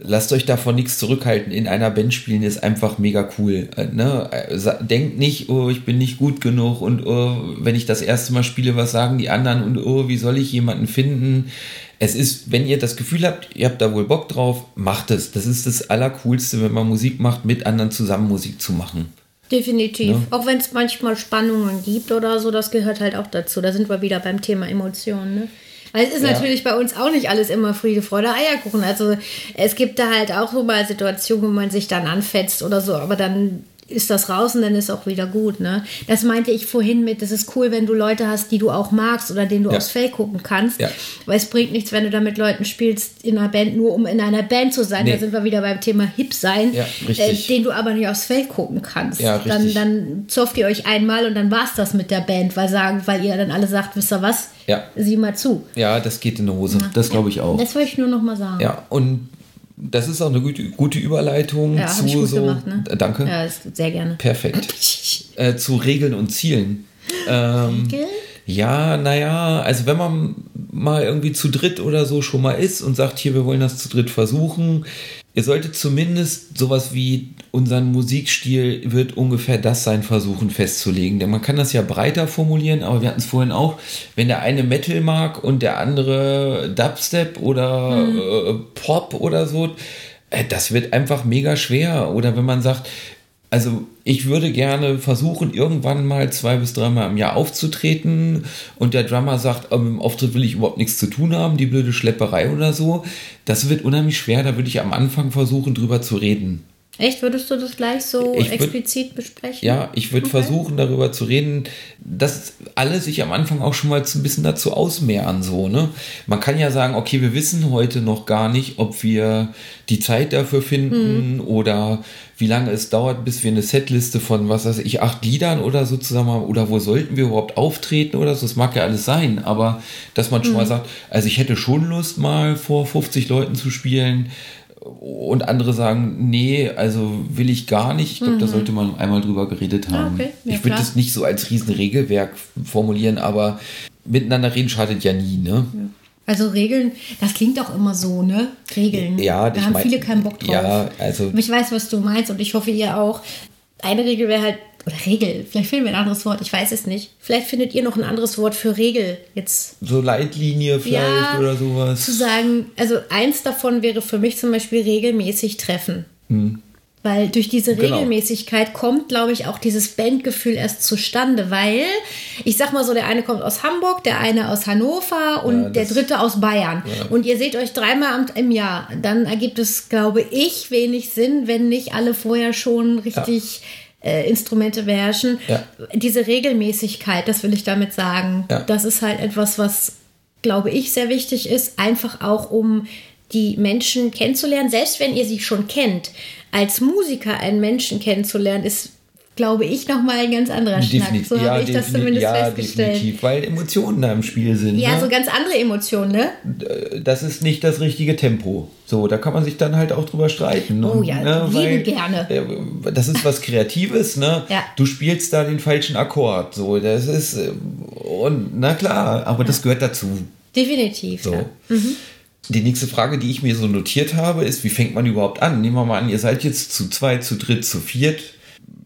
lasst euch davon nichts zurückhalten. In einer Band spielen ist einfach mega cool. Äh, ne? Denkt nicht, oh, ich bin nicht gut genug und oh, wenn ich das erste Mal spiele, was sagen die anderen und oh, wie soll ich jemanden finden? Es ist, wenn ihr das Gefühl habt, ihr habt da wohl Bock drauf, macht es. Das ist das Allercoolste, wenn man Musik macht, mit anderen zusammen Musik zu machen. Definitiv. Ne? Auch wenn es manchmal Spannungen gibt oder so, das gehört halt auch dazu. Da sind wir wieder beim Thema Emotionen. Ne? Weil es ist ja. natürlich bei uns auch nicht alles immer Friede, Freude, Eierkuchen. Also es gibt da halt auch so mal Situationen, wo man sich dann anfetzt oder so, aber dann ist das raus und dann ist auch wieder gut. Ne? Das meinte ich vorhin mit, es ist cool, wenn du Leute hast, die du auch magst oder denen du ja. aufs Feld gucken kannst. Ja. Weil es bringt nichts, wenn du da mit Leuten spielst in einer Band, nur um in einer Band zu sein. Nee. Da sind wir wieder beim Thema Hip sein, ja, äh, den du aber nicht aufs Feld gucken kannst. Ja, dann, dann zofft ihr euch einmal und dann war es das mit der Band, weil, sagen, weil ihr dann alle sagt, wisst ihr was? Ja. Sieh mal zu. Ja, das geht in die Hose. Das glaube ich auch. Das wollte ich nur noch mal sagen. Ja, und das ist auch eine gute, gute Überleitung ja, zu so. Gemacht, ne? Danke. Ja, sehr gerne. Perfekt. [laughs] äh, zu Regeln und Zielen. Ähm, Regeln? Ja, naja, also wenn man mal irgendwie zu dritt oder so schon mal ist und sagt, hier, wir wollen das zu dritt versuchen, ihr solltet zumindest sowas wie unseren Musikstil wird ungefähr das sein, versuchen festzulegen. Denn man kann das ja breiter formulieren, aber wir hatten es vorhin auch, wenn der eine Metal mag und der andere Dubstep oder mhm. äh, Pop oder so, äh, das wird einfach mega schwer. Oder wenn man sagt, also ich würde gerne versuchen, irgendwann mal zwei bis dreimal im Jahr aufzutreten und der Drummer sagt, ähm, im Auftritt will ich überhaupt nichts zu tun haben, die blöde Schlepperei oder so. Das wird unheimlich schwer, da würde ich am Anfang versuchen, drüber zu reden. Echt? Würdest du das gleich so würd- explizit besprechen? Ja, ich würde versuchen, darüber zu reden, dass alle sich am Anfang auch schon mal so ein bisschen dazu ausmehren, so, ne? Man kann ja sagen, okay, wir wissen heute noch gar nicht, ob wir die Zeit dafür finden oder wie lange es dauert, bis wir eine Setliste von, was weiß ich, acht Liedern oder so zusammen haben oder wo sollten wir überhaupt auftreten oder so, das mag ja alles sein, aber dass man schon mal sagt, also ich hätte schon Lust, mal vor 50 Leuten zu spielen, und andere sagen, nee, also will ich gar nicht. Ich glaube, da sollte man einmal drüber geredet haben. Mhm. okay. Ja, ich würde das nicht so als riesen Regelwerk formulieren, aber miteinander reden schadet ja nie, ne? Also Regeln, das klingt auch immer so, ne? Regeln. Ja, da haben mein- viele keinen Bock drauf. ja, also- ich weiß, was du meinst und ich hoffe, ihr auch. Eine Regel wäre halt, oder Regel, vielleicht finden wir ein anderes Wort, ich weiß es nicht. Vielleicht findet ihr noch ein anderes Wort für Regel jetzt So Leitlinie vielleicht Ja, oder sowas. zu sagen, also eins davon wäre für mich zum Beispiel regelmäßig treffen. Weil durch diese. Genau. Regelmäßigkeit kommt, glaube ich, auch dieses Bandgefühl erst zustande, weil ich sag mal so, der eine kommt aus Hamburg, der eine aus Hannover und Ja, der dritte aus Bayern. Ja. Und ihr seht euch dreimal im Jahr. Dann ergibt es, glaube ich, wenig Sinn, wenn nicht alle vorher schon richtig äh, Instrumente beherrschen. Ja. Diese Regelmäßigkeit, das will ich damit sagen, Ja. das ist halt etwas, was, glaube ich, sehr wichtig ist, einfach auch um die Menschen kennenzulernen, selbst wenn ihr sie schon kennt. Als Musiker einen Menschen kennenzulernen, ist, glaube ich, nochmal ein ganz anderer Schnack. Definitiv, So habe ich das zumindest ja, festgestellt. definitiv, weil Emotionen da im Spiel sind. Ja, ne? so ganz andere Emotionen, ne? das ist nicht das richtige Tempo. So, da kann man sich dann halt auch drüber streiten. Ne? Oh ja, lieben gerne. äh, Das ist was Kreatives, ne? [laughs] Ja. Du spielst da den falschen Akkord. So, das ist, äh, und na klar, aber das gehört dazu. Definitiv. So. Ja. Die nächste Frage, die ich mir so notiert habe, ist, wie fängt man überhaupt an? Nehmen wir mal an, ihr seid jetzt zu zweit, zu dritt, zu viert.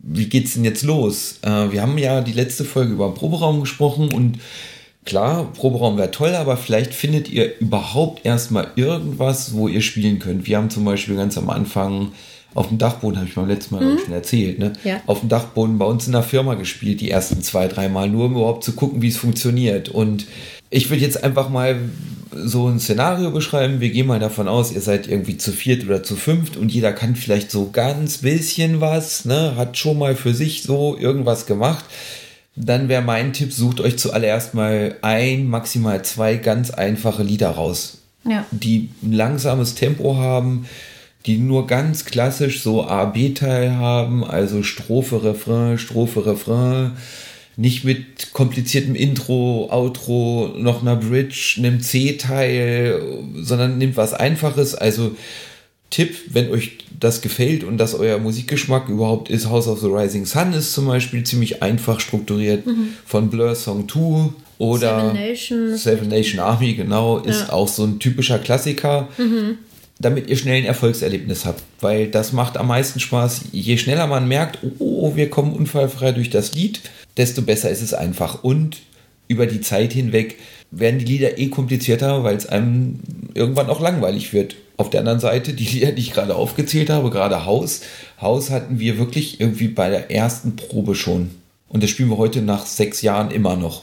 Wie geht's denn jetzt los? Äh, wir haben ja die letzte Folge über den Proberaum gesprochen und klar, Proberaum wäre toll, aber vielleicht findet ihr überhaupt erstmal irgendwas, wo ihr spielen könnt. Wir haben zum Beispiel ganz am Anfang auf dem Dachboden, habe ich beim letzten Mal ich, schon erzählt, ne? Ja. auf dem Dachboden bei uns in der Firma gespielt, die ersten zwei, dreimal, nur um überhaupt zu gucken, wie es funktioniert. Und ich würde jetzt einfach mal so ein Szenario beschreiben. Wir gehen mal davon aus, ihr seid irgendwie zu viert oder zu fünft und jeder kann vielleicht so ganz bisschen was, ne? hat schon mal für sich so irgendwas gemacht. Dann wäre mein Tipp, sucht euch zuallererst mal ein, maximal zwei ganz einfache Lieder raus Ja. die ein langsames Tempo haben, die nur ganz klassisch so A-B-Teil haben, also Strophe, Refrain, Strophe, Refrain, nicht mit kompliziertem Intro, Outro, noch einer Bridge, einem C-Teil, sondern nimmt was Einfaches, also Tipp, wenn euch das gefällt und dass euer Musikgeschmack überhaupt ist, House of the Rising Sun ist zum Beispiel ziemlich einfach strukturiert von Blur Song 2 oder Seven Nation. Seven Nation Army, genau, ist Ja. auch so ein typischer Klassiker, damit ihr schnell ein Erfolgserlebnis habt. Weil das macht am meisten Spaß. Je schneller man merkt, oh, wir kommen unfallfrei durch das Lied, desto besser ist es einfach. Und über die Zeit hinweg werden die Lieder eh komplizierter, weil es einem irgendwann auch langweilig wird. Auf der anderen Seite, die Lieder, die ich gerade aufgezählt habe, gerade Haus. Haus hatten wir wirklich irgendwie bei der ersten Probe schon. Und das spielen wir heute nach sechs Jahren immer noch.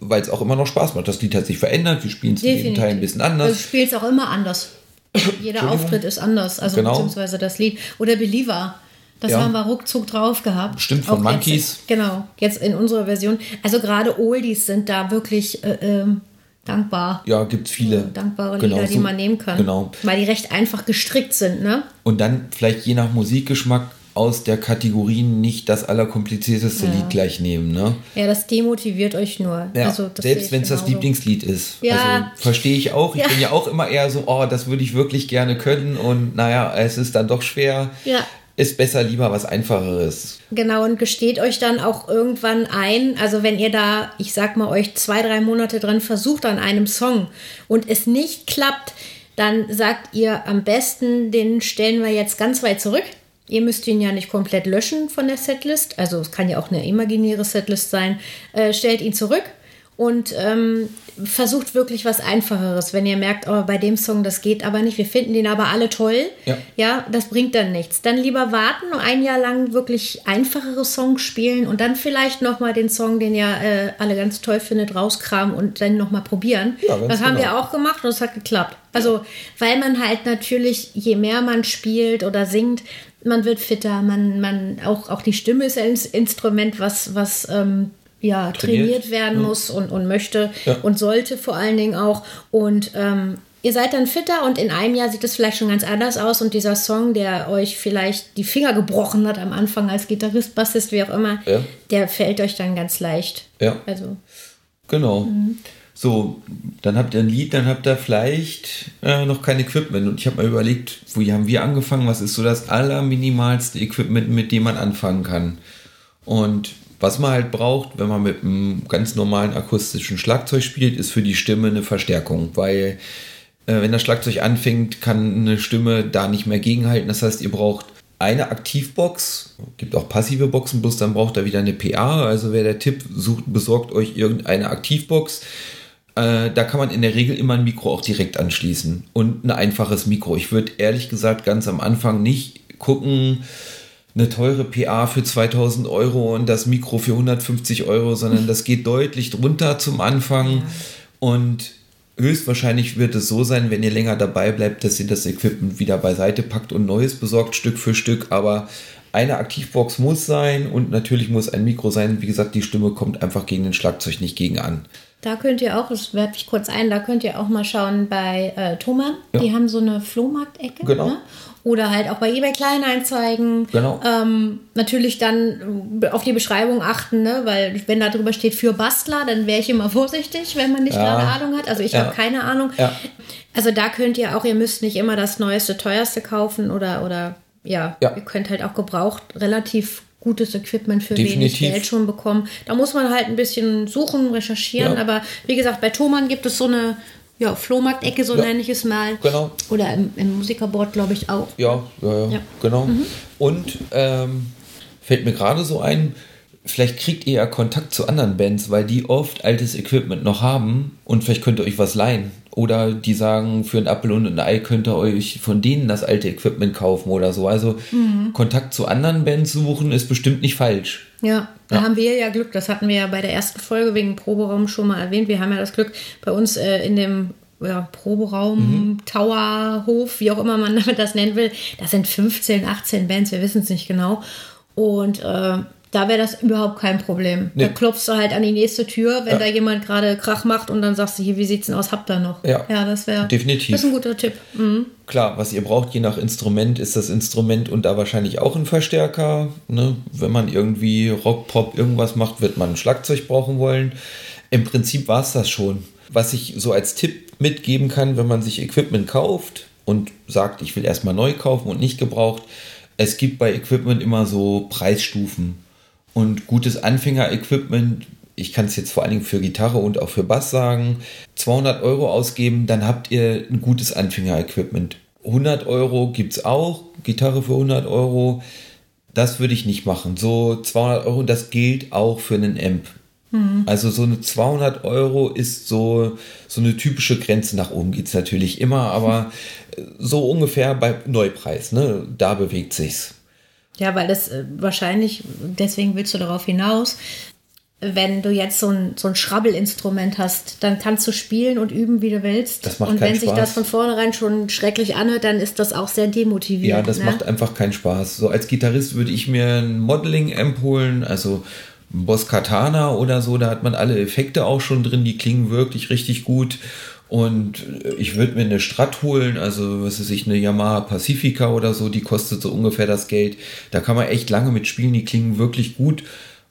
Weil es auch immer noch Spaß macht. Das Lied hat sich verändert. Wir spielen es in jedem Teil ein bisschen anders. Also spielt es auch immer anders. [coughs] Jeder. Auftritt ist anders, also Genau. beziehungsweise das Lied. Oder Believer. Das Ja. haben wir ruckzuck drauf gehabt. Stimmt, von Auch Monkeys. Jetzt, genau, jetzt in unserer Version. Also gerade Oldies sind da wirklich äh, ähm, dankbar. ja, gibt es viele. Dankbare Genau, Lieder, die so- man nehmen kann. Genau. Weil die recht einfach gestrickt sind, ne? Und dann vielleicht je nach Musikgeschmack aus der Kategorie nicht das allerkomplizierteste Ja. Lied gleich nehmen. Ne? Ja, das demotiviert euch nur. Ja, also, selbst wenn es das. Lieblingslied ist. Ja. Also verstehe ich auch. Ich bin ja auch immer eher so, oh, das würde ich wirklich gerne können. Und naja, es ist dann doch schwer. Ja. Ist besser lieber was Einfacheres. Genau, und gesteht euch dann auch irgendwann ein, also wenn ihr da, ich sag mal, euch zwei, drei Monate dran versucht an einem Song und es nicht klappt, dann sagt ihr am besten, den stellen wir jetzt ganz weit zurück. Ihr müsst ihn ja nicht komplett löschen von der Setlist, also es kann ja auch eine imaginäre Setlist sein. Äh, stellt ihn zurück und ähm, versucht wirklich was Einfacheres. Wenn ihr merkt, oh, bei dem Song, das geht aber nicht, wir finden den aber alle toll, Ja. ja, das bringt dann nichts. Dann lieber warten, ein Jahr lang wirklich einfachere Songs spielen und dann vielleicht nochmal den Song, den ihr äh, alle ganz toll findet, rauskramen und dann nochmal probieren. Ja, das haben genau. wir auch gemacht und es hat geklappt. Also, weil man halt natürlich, je mehr man spielt oder singt, man wird fitter, man, man, auch, auch die Stimme ist ein Instrument, was, was ähm, ja, trainiert, trainiert werden ja. muss und, und möchte ja. und sollte vor allen Dingen auch. Und ähm, ihr seid dann fitter und in einem Jahr sieht es vielleicht schon ganz anders aus und dieser Song, der euch vielleicht die Finger gebrochen hat am Anfang als Gitarrist, Bassist, wie auch immer, ja. der fällt euch dann ganz leicht. Ja. Also. Genau. Mhm. So, dann habt ihr ein Lied, dann habt ihr vielleicht äh, noch kein Equipment. Und ich habe mal überlegt, wo haben wir angefangen? Was ist so das allerminimalste Equipment, mit dem man anfangen kann? Und was man halt braucht, wenn man mit einem ganz normalen akustischen Schlagzeug spielt, ist für die Stimme eine Verstärkung, weil äh, wenn das Schlagzeug anfängt, kann eine Stimme da nicht mehr gegenhalten. Das heißt, ihr braucht eine Aktivbox, gibt auch passive Boxen, bloß dann braucht er wieder eine PA. Also wer der Tipp sucht, besorgt euch irgendeine Aktivbox. Äh, da kann man in der Regel immer ein Mikro auch direkt anschließen und ein einfaches Mikro. Ich würde ehrlich gesagt ganz am Anfang nicht gucken, eine teure PA für 2000 Euro und das Mikro für 150 Euro, sondern das geht deutlich drunter zum Anfang. Und höchstwahrscheinlich wird es so sein, wenn ihr länger dabei bleibt, dass ihr das Equipment wieder beiseite packt und Neues besorgt, Stück für Stück. Aber eine Aktivbox muss sein und natürlich muss ein Mikro sein. Wie gesagt, die Stimme kommt einfach gegen den Schlagzeug nicht gegen an. Da könnt ihr auch, das werfe ich kurz ein, da könnt ihr auch mal schauen bei äh, Thomann. Ja. Die haben so eine Flohmarktecke. Genau. Ne? Oder halt auch bei eBay Kleinanzeigen. Genau. Ähm, natürlich dann äh, auf die Beschreibung achten, ne? weil wenn da drüber steht für Bastler, dann wäre ich immer vorsichtig, wenn man nicht ja. gerade Ahnung hat. Also ich ja. habe keine Ahnung. Ja. Also da könnt ihr auch, ihr müsst nicht immer das neueste, teuerste kaufen oder, oder ja, ja. ihr könnt halt auch gebraucht relativ gutes Equipment für Definitiv. wenig Geld schon bekommen. Da muss man halt ein bisschen suchen, recherchieren. Ja. Aber wie gesagt, bei Thomann gibt es so eine ja, Flohmarktecke, so ja. nenne ich es mal. Genau. Oder im, im Musikerboard, glaube ich, auch. Ja, ja, ja, genau. Mhm. Und ähm, fällt mir gerade so ein, vielleicht kriegt ihr ja Kontakt zu anderen Bands, weil die oft altes Equipment noch haben und vielleicht könnt ihr euch was leihen. Oder die sagen, für ein Apfel und ein Ei könnt ihr euch von denen das alte Equipment kaufen oder so. Also mhm. Kontakt zu anderen Bands suchen ist bestimmt nicht falsch. Ja, da ja. haben wir ja Glück. Das hatten wir ja bei der ersten Folge wegen Proberaum schon mal erwähnt. Wir haben ja das Glück, bei uns äh, in dem ja, Proberaum, mhm. Tower, Hof, wie auch immer man [laughs] das nennen will, das sind 15, 18 Bands, wir wissen es nicht genau. Und äh, da wäre das überhaupt kein Problem. Nee. Da klopfst du halt an die nächste Tür, wenn ja. da jemand gerade Krach macht und dann sagst du, hier, wie sieht's denn aus, habt ihr noch? Ja, ja das wäre definitiv. Das ist ein guter Tipp. Mhm. Klar, was ihr braucht, je nach Instrument, ist das Instrument und da wahrscheinlich auch ein Verstärker. Ne? Wenn man irgendwie Rock, Pop, irgendwas macht, wird man ein Schlagzeug brauchen wollen. Im Prinzip war es das schon. Was ich so als Tipp mitgeben kann, wenn man sich Equipment kauft und sagt, ich will erstmal neu kaufen und nicht gebraucht, es gibt bei Equipment immer so Preisstufen. Und gutes Anfänger-Equipment, ich kann es jetzt vor allen Dingen für Gitarre und auch für Bass sagen, 200 Euro ausgeben, dann habt ihr ein gutes Anfänger-Equipment. 100 Euro gibt es auch, Gitarre für 100 Euro. Das würde ich nicht machen. So 200 Euro, das gilt auch für einen Amp. Mhm. Also so eine 200 Euro ist so, so eine typische Grenze. Nach oben geht es natürlich immer, aber [laughs] so ungefähr bei Neupreis, ne? da bewegt sich's. Ja, weil das äh, wahrscheinlich, deswegen willst du darauf hinaus, wenn du jetzt so ein, so ein Schrabbelinstrument hast, dann kannst du spielen und üben, wie du willst. Das macht und wenn Spaß. sich das von vornherein schon schrecklich anhört, dann ist das auch sehr demotivierend. Ja, das ne? macht einfach keinen Spaß. So als Gitarrist würde ich mir ein Modeling-Amp holen, also Boss Katana oder so, da hat man alle Effekte auch schon drin, die klingen wirklich richtig gut. Und ich würde mir eine Strat holen, also was weiß ich, eine Yamaha Pacifica oder so, die kostet so ungefähr das Geld. Da kann man echt lange mitspielen, die klingen wirklich gut.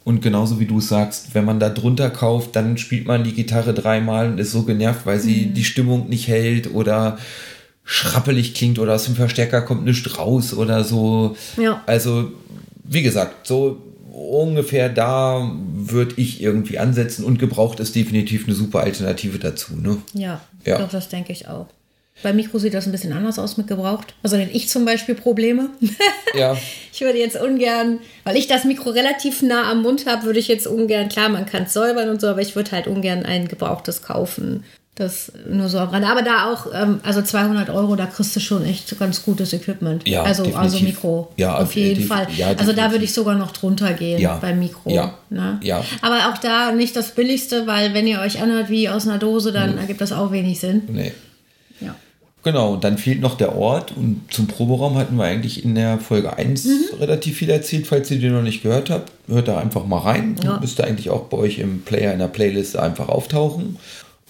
Und genauso wie du sagst, wenn man da drunter kauft, dann spielt man die Gitarre dreimal und ist so genervt, weil sie mhm. die Stimmung nicht hält oder schrappelig klingt oder aus dem Verstärker kommt nichts raus oder so. Ja. Also, wie gesagt, so ungefähr da würde ich irgendwie ansetzen und gebraucht ist definitiv eine super Alternative dazu. Ne? Ja, ja. Doch, das denke ich auch. Bei Mikro sieht das ein bisschen anders aus mit gebraucht. Also hätte ich zum Beispiel Probleme. [laughs] Ja. ich würde jetzt ungern, weil ich das Mikro relativ nah am Mund habe, würde ich jetzt ungern, klar, man kann es säubern und so, aber ich würde halt ungern ein gebrauchtes kaufen. Das nur so am Rande. Aber da auch, ähm, also 200 Euro, da kriegst du schon echt ganz gutes Equipment. Ja, also, also Mikro. Ja, auf jeden Fall. Ja, also da würde ich sogar noch drunter gehen ja. beim Mikro. Ja. Ne? ja. Aber auch da nicht das Billigste, weil wenn ihr euch anhört wie aus einer Dose, dann hm. ergibt das auch wenig Sinn. Nee. Ja. Genau, und dann fehlt noch der Ort. Und zum Proberaum hatten wir eigentlich in der Folge 1 mhm. relativ viel erzählt. Falls ihr den noch nicht gehört habt, hört da einfach mal rein. Ja. Müsste eigentlich auch bei euch im Player in der Playlist einfach auftauchen.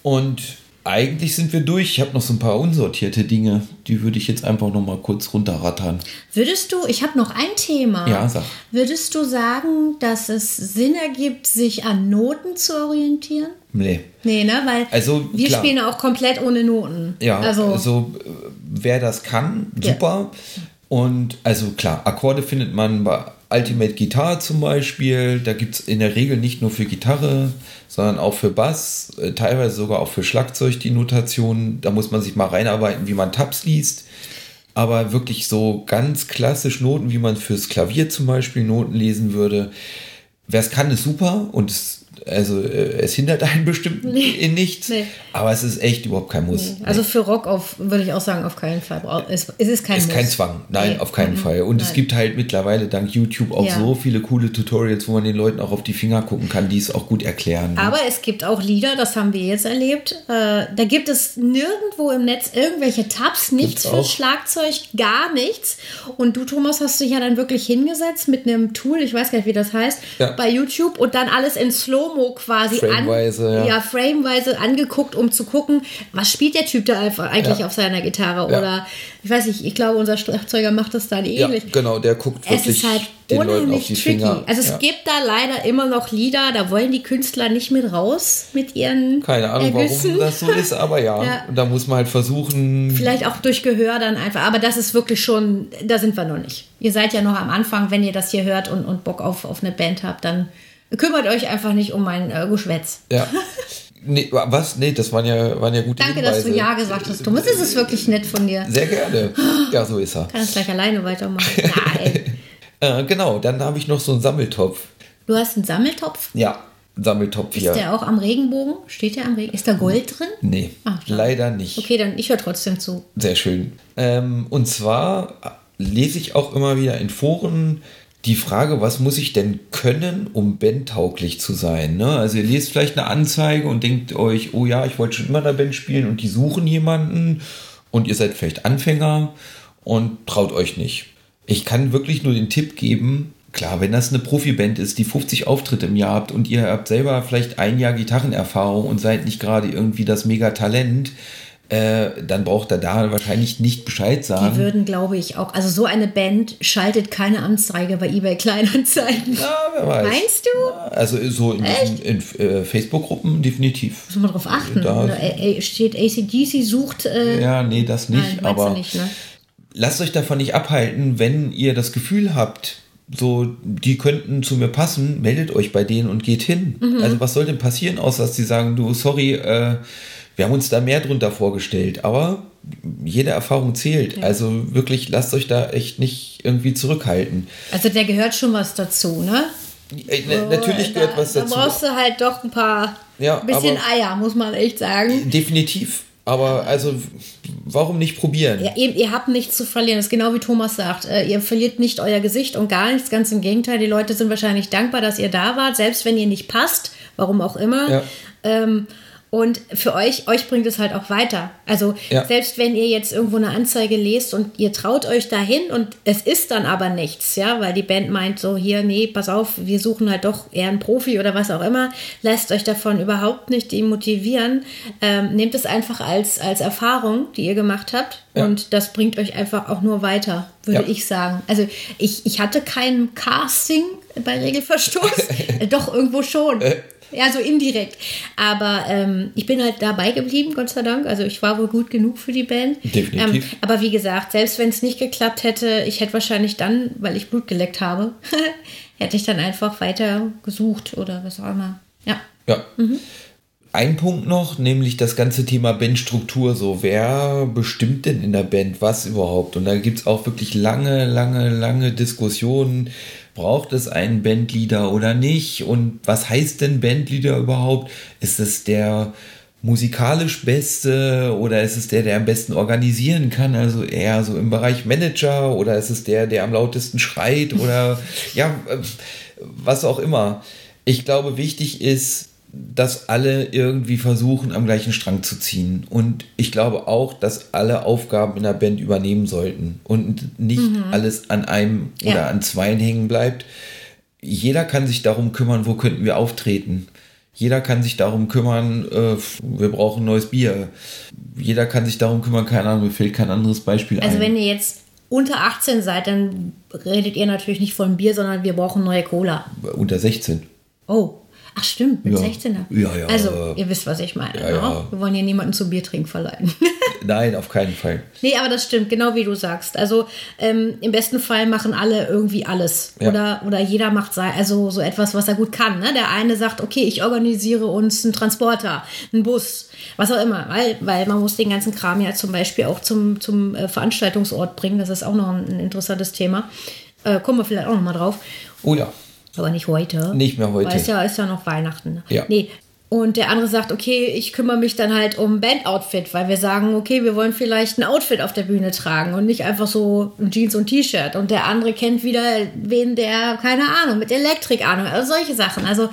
Und eigentlich sind wir durch. Ich habe noch so ein paar unsortierte Dinge, die würde ich jetzt einfach noch mal kurz runterrattern. Würdest du, ich habe noch ein Thema. Ja, sag. Würdest du sagen, dass es Sinn ergibt, sich an Noten zu orientieren? Nee. Nee, ne? Weil also, wir klar. spielen auch komplett ohne Noten. Ja, also, also wer das kann, super. Ja. Und also klar, Akkorde findet man bei Ultimate Guitar zum Beispiel. Da gibt es in der Regel nicht nur für Gitarre, sondern auch für Bass, äh, teilweise sogar auch für Schlagzeug die Notation. Da muss man sich mal reinarbeiten, wie man Tabs liest. Aber wirklich so ganz klassisch Noten, wie man fürs Klavier zum Beispiel Noten lesen würde. Wer es kann, ist super und es also äh, es hindert einen bestimmt nee. in nichts, nee. aber es ist echt überhaupt kein Muss. Nee. Also für Rock auf, würde ich auch sagen, auf keinen Fall. Es, es ist kein ist kein Zwang, nein, auf keinen mhm. Fall. Und Nein. es gibt halt mittlerweile dank YouTube auch ja. so viele coole Tutorials, wo man den Leuten auch auf die Finger gucken kann, die es auch gut erklären. Ne? Aber es gibt auch Lieder, das haben wir jetzt erlebt. Äh, da gibt es nirgendwo im Netz irgendwelche Tabs, nichts für Schlagzeug, gar nichts. Und du, Thomas, hast dich ja dann wirklich hingesetzt mit einem Tool, ich weiß gar nicht, wie das heißt, ja. bei YouTube und dann alles in Slow Slow-Mo quasi frameweise, an, ja. ja, frameweise angeguckt, um zu gucken, was spielt der Typ da einfach eigentlich ja. auf seiner Gitarre. Ja. Oder ich weiß nicht, ich glaube, unser Schlagzeuger macht das dann ähnlich. Ja, genau, der guckt wirklich es ist halt den Leuten auf die tricky. Finger. Also es gibt da leider immer noch Lieder, da wollen die Künstler nicht mit raus mit ihren Keine Ahnung, Ergüssen. warum das so ist, aber ja. [laughs] Da muss man halt versuchen. Vielleicht auch durch Gehör dann einfach, aber das ist wirklich schon, da sind wir noch nicht. Ihr seid ja noch am Anfang, wenn ihr das hier hört und, und Bock auf, auf eine Band habt, dann Kümmert euch einfach nicht um mein äh, Geschwätz. Ja. Nee, was? Nee, das waren ja, waren ja gute Danke, Hinweise. dass du Ja gesagt hast, Thomas. Das ist wirklich nett von dir. Sehr gerne. Ja, so ist er. Kann das gleich alleine weitermachen. Nein. [laughs] äh, genau, dann habe ich noch so einen Sammeltopf. Du hast einen Sammeltopf? Ja, Sammeltopf hier. Ist der auch am Regenbogen? Steht der am Regenbogen? Ist da Gold drin? Nee, Ach, leider nicht. Okay, dann ich höre trotzdem zu. Sehr schön. Ähm, und zwar lese ich auch immer wieder in Foren die Frage, was muss ich denn können, um bandtauglich zu sein? Ne? Also ihr lest vielleicht eine Anzeige und denkt euch, oh ja, ich wollte schon immer in der Band spielen und die suchen jemanden und ihr seid vielleicht Anfänger und traut euch nicht. Ich kann wirklich nur den Tipp geben, klar, wenn das eine Profiband ist, die 50 Auftritte im Jahr habt und ihr habt selber vielleicht ein Jahr Gitarrenerfahrung und seid nicht gerade irgendwie das Megatalent, äh, dann braucht er da wahrscheinlich nicht Bescheid sagen. Die würden, glaube ich, auch. Also so eine Band schaltet keine Anzeige bei eBay Kleinanzeigen. Ja, wer weiß. Meinst du? Also so in, in, in äh, Facebook-Gruppen definitiv. Muss man darauf achten. Da Oder steht ACDC sucht. Äh, ja, nee, das nicht. Nein, aber nicht, ne? lasst euch davon nicht abhalten, wenn ihr das Gefühl habt, so, die könnten zu mir passen, meldet euch bei denen und geht hin. Mhm. Also was soll denn passieren, außer dass sie sagen, du, sorry, äh, wir haben uns da mehr drunter vorgestellt, aber jede Erfahrung zählt. Ja. Also wirklich, lasst euch da echt nicht irgendwie zurückhalten. Also der gehört schon was dazu, ne? Äh, so, natürlich gehört da, was dazu. Da brauchst du halt doch ein paar ja, bisschen Eier, muss man echt sagen. Definitiv. Aber also, warum nicht probieren? Ja, eben, ihr habt nichts zu verlieren. Das ist genau wie Thomas sagt. Äh, ihr verliert nicht euer Gesicht und gar nichts. Ganz im Gegenteil. Die Leute sind wahrscheinlich dankbar, dass ihr da wart, selbst wenn ihr nicht passt. Warum auch immer. Ja. Ähm, und für euch, euch bringt es halt auch weiter. Also ja. selbst wenn ihr jetzt irgendwo eine Anzeige lest und ihr traut euch dahin und es ist dann aber nichts, ja, weil die Band meint so, hier, nee, pass auf, wir suchen halt doch eher einen Profi oder was auch immer, lasst euch davon überhaupt nicht demotivieren. Ähm, nehmt es einfach als, als Erfahrung, die ihr gemacht habt. Ja. Und das bringt euch einfach auch nur weiter, würde ja. ich sagen. Also ich, ich hatte kein Casting bei Regelverstoß. [laughs] Doch, irgendwo schon. Ja, so indirekt. Aber ähm, ich bin halt dabei geblieben, Gott sei Dank. Also ich war wohl gut genug für die Band. Definitiv. Ähm, aber wie gesagt, selbst wenn es nicht geklappt hätte, ich hätte wahrscheinlich dann, weil ich Blut geleckt habe, [laughs] hätte ich dann einfach weiter gesucht oder was auch immer. Ja. Ja. Mhm. Ein Punkt noch, nämlich das ganze Thema Bandstruktur. So, wer bestimmt denn in der Band was überhaupt? Und da gibt es auch wirklich lange, lange, lange Diskussionen braucht es einen Bandleader oder nicht? Und was heißt denn Bandleader überhaupt? Ist es der musikalisch Beste oder ist es der, der am besten organisieren kann? Also eher so im Bereich Manager oder ist es der, der am lautesten schreit oder ja, was auch immer. Ich glaube, wichtig ist, dass alle irgendwie versuchen, am gleichen Strang zu ziehen. Und ich glaube auch, dass alle Aufgaben in der Band übernehmen sollten und nicht mhm. alles an einem ja. oder an zweien hängen bleibt. Jeder kann sich darum kümmern, wo könnten wir auftreten. Jeder kann sich darum kümmern, äh, wir brauchen neues Bier. Jeder kann sich darum kümmern, keine Ahnung, mir fehlt kein anderes Beispiel also ein. Also wenn ihr jetzt unter 18 seid, dann redet ihr natürlich nicht von Bier, sondern wir brauchen neue Cola. Unter 16. Oh, Ach stimmt, mit ja. 16er. Ja, ja. Also, ihr wisst, was ich meine. Ja, ja. Ne? Wir wollen hier niemanden zum Biertrinken verleiten. [laughs] Nein, auf keinen Fall. Nee, aber das stimmt, genau wie du sagst. Also ähm, im besten Fall machen alle irgendwie alles. Ja. Oder, oder jeder macht also so etwas, was er gut kann. Ne? Der eine sagt, okay, ich organisiere uns einen Transporter, einen Bus, was auch immer. Weil, weil man muss den ganzen Kram ja zum Beispiel auch zum, zum äh, Veranstaltungsort bringen. Das ist auch noch ein, ein interessantes Thema. Äh, kommen wir vielleicht auch noch mal drauf. Oh ja. Aber nicht heute. Nicht mehr heute. Weil es ja, ist ja noch Weihnachten. Ja. Nee. Und der andere sagt, okay, ich kümmere mich dann halt um Bandoutfit, weil wir sagen, okay, wir wollen vielleicht ein Outfit auf der Bühne tragen und nicht einfach so ein Jeans und T-Shirt. Und der andere kennt wieder wen, der, keine Ahnung, mit Elektrik Ahnung, also solche Sachen. Also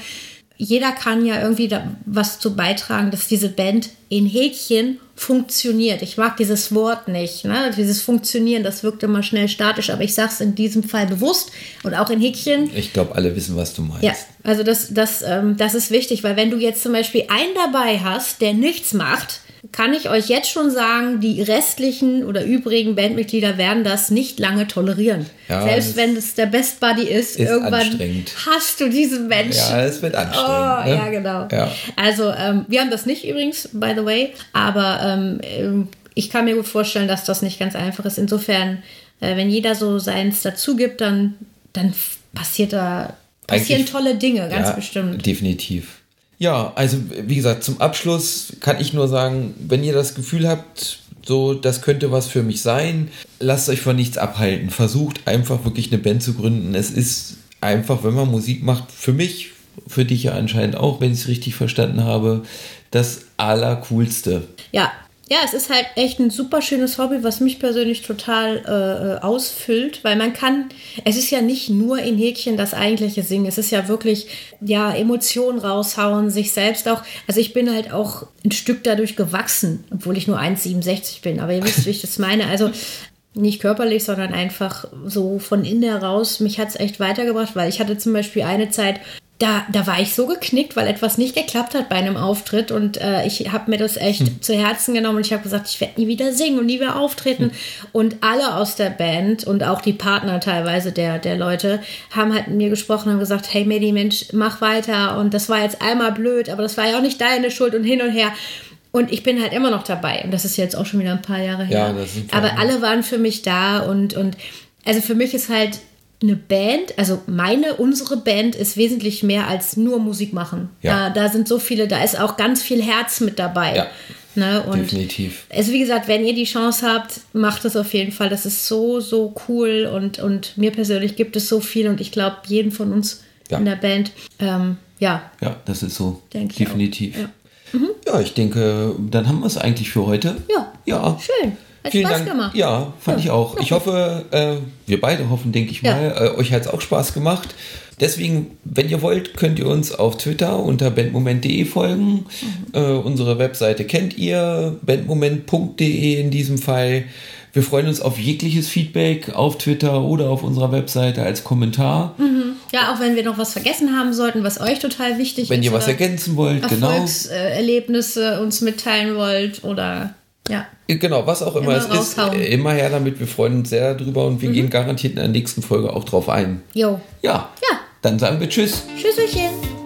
jeder kann ja irgendwie da was zu beitragen, dass diese Band in Häkchen funktioniert. Ich mag dieses Wort nicht. Ne? Dieses Funktionieren, das wirkt immer schnell statisch, aber ich sage es in diesem Fall bewusst und auch in Häkchen. Ich glaube, alle wissen, was du meinst. Ja, also das, das, ähm, das ist wichtig, weil wenn du jetzt zum Beispiel einen dabei hast, der nichts macht, kann ich euch jetzt schon sagen, die restlichen oder übrigen Bandmitglieder werden das nicht lange tolerieren. Ja, Selbst wenn es der Best Buddy ist, ist irgendwann hast du diesen Menschen. Ja, es wird anstrengend. Oh, ne? Ja, genau. Ja. Also, ähm, wir haben das nicht übrigens, by the way, aber ähm, ähm, ich kann mir gut vorstellen, dass das nicht ganz einfach ist. Insofern, äh, wenn jeder so seins dazu gibt, dann, dann passiert da passieren Eigentlich, tolle Dinge, ganz ja, bestimmt. Definitiv. Ja, also wie gesagt, zum Abschluss kann ich nur sagen, wenn ihr das Gefühl habt, so, das könnte was für mich sein, lasst euch von nichts abhalten. Versucht einfach wirklich eine Band zu gründen. Es ist einfach, wenn man Musik macht, für mich, für dich ja anscheinend auch, wenn ich es richtig verstanden habe, das Allercoolste. Ja, ja, es ist halt echt ein super schönes Hobby, was mich persönlich total äh, äh, ausfüllt, weil man kann, es ist ja nicht nur in Häkchen das eigentliche Singen, es ist ja wirklich, ja, Emotionen raushauen, sich selbst auch, also ich bin halt auch ein Stück dadurch gewachsen, obwohl ich nur 1,67 bin, aber ihr wisst, wie ich das meine, also nicht körperlich, sondern einfach so von innen heraus, mich hat es echt weitergebracht, weil ich hatte zum Beispiel eine Zeit, da, da war ich so geknickt, weil etwas nicht geklappt hat bei einem Auftritt und äh, ich habe mir das echt hm. zu Herzen genommen und ich habe gesagt, ich werde nie wieder singen und nie wieder auftreten. Hm. Und alle aus der Band und auch die Partner teilweise der, der Leute haben halt mit mir gesprochen und gesagt, hey Medi, Mensch, mach weiter und das war jetzt einmal blöd, aber das war ja auch nicht deine Schuld und hin und her. Und ich bin halt immer noch dabei und das ist jetzt auch schon wieder ein paar Jahre her. Ja, aber alle waren für mich da und, und also für mich ist halt eine Band, also meine, unsere Band ist wesentlich mehr als nur Musik machen. Ja. Da, da sind so viele, da ist auch ganz viel Herz mit dabei. Ja. Ne? Und Definitiv. Also wie gesagt, wenn ihr die Chance habt, macht es auf jeden Fall. Das ist so, so cool und, und mir persönlich gibt es so viel und ich glaube, jeden von uns ja. in der Band, ähm, ja. Ja, das ist so. Definitiv. Ja. Mhm. ja, ich denke, dann haben wir es eigentlich für heute. Ja. Ja. Schön. Hat Vielen Spaß Dank. gemacht. Ja, fand ja. ich auch. Ich hoffe, äh, wir beide hoffen, denke ich mal, ja. äh, euch hat es auch Spaß gemacht. Deswegen, wenn ihr wollt, könnt ihr uns auf Twitter unter bandmoment.de folgen. Mhm. Äh, unsere Webseite kennt ihr, bandmoment.de in diesem Fall. Wir freuen uns auf jegliches Feedback auf Twitter oder auf unserer Webseite als Kommentar. Mhm. Ja, auch wenn wir noch was vergessen haben sollten, was euch total wichtig wenn ist. Wenn ihr was ergänzen wollt, genau. Erfolgserlebnisse uns mitteilen wollt oder ja. Genau, was auch immer, immer es ist, immer her damit. Wir freuen uns sehr darüber und wir mhm. gehen garantiert in der nächsten Folge auch drauf ein. Jo. Ja. Ja. Dann sagen wir Tschüss. Tschüsselchen.